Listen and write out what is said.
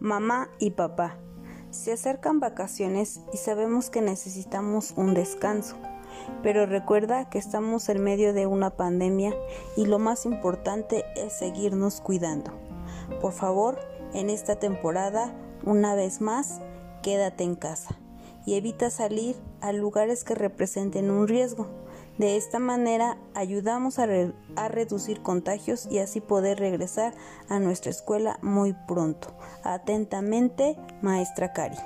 Mamá y papá, se acercan vacaciones y sabemos que necesitamos un descanso, pero recuerda que estamos en medio de una pandemia y lo más importante es seguirnos cuidando. Por favor, en esta temporada, una vez más, quédate en casa y evita salir a lugares que representen un riesgo. De esta manera ayudamos a, reducir contagios y así poder regresar a nuestra escuela muy pronto. Atentamente, maestra Cari.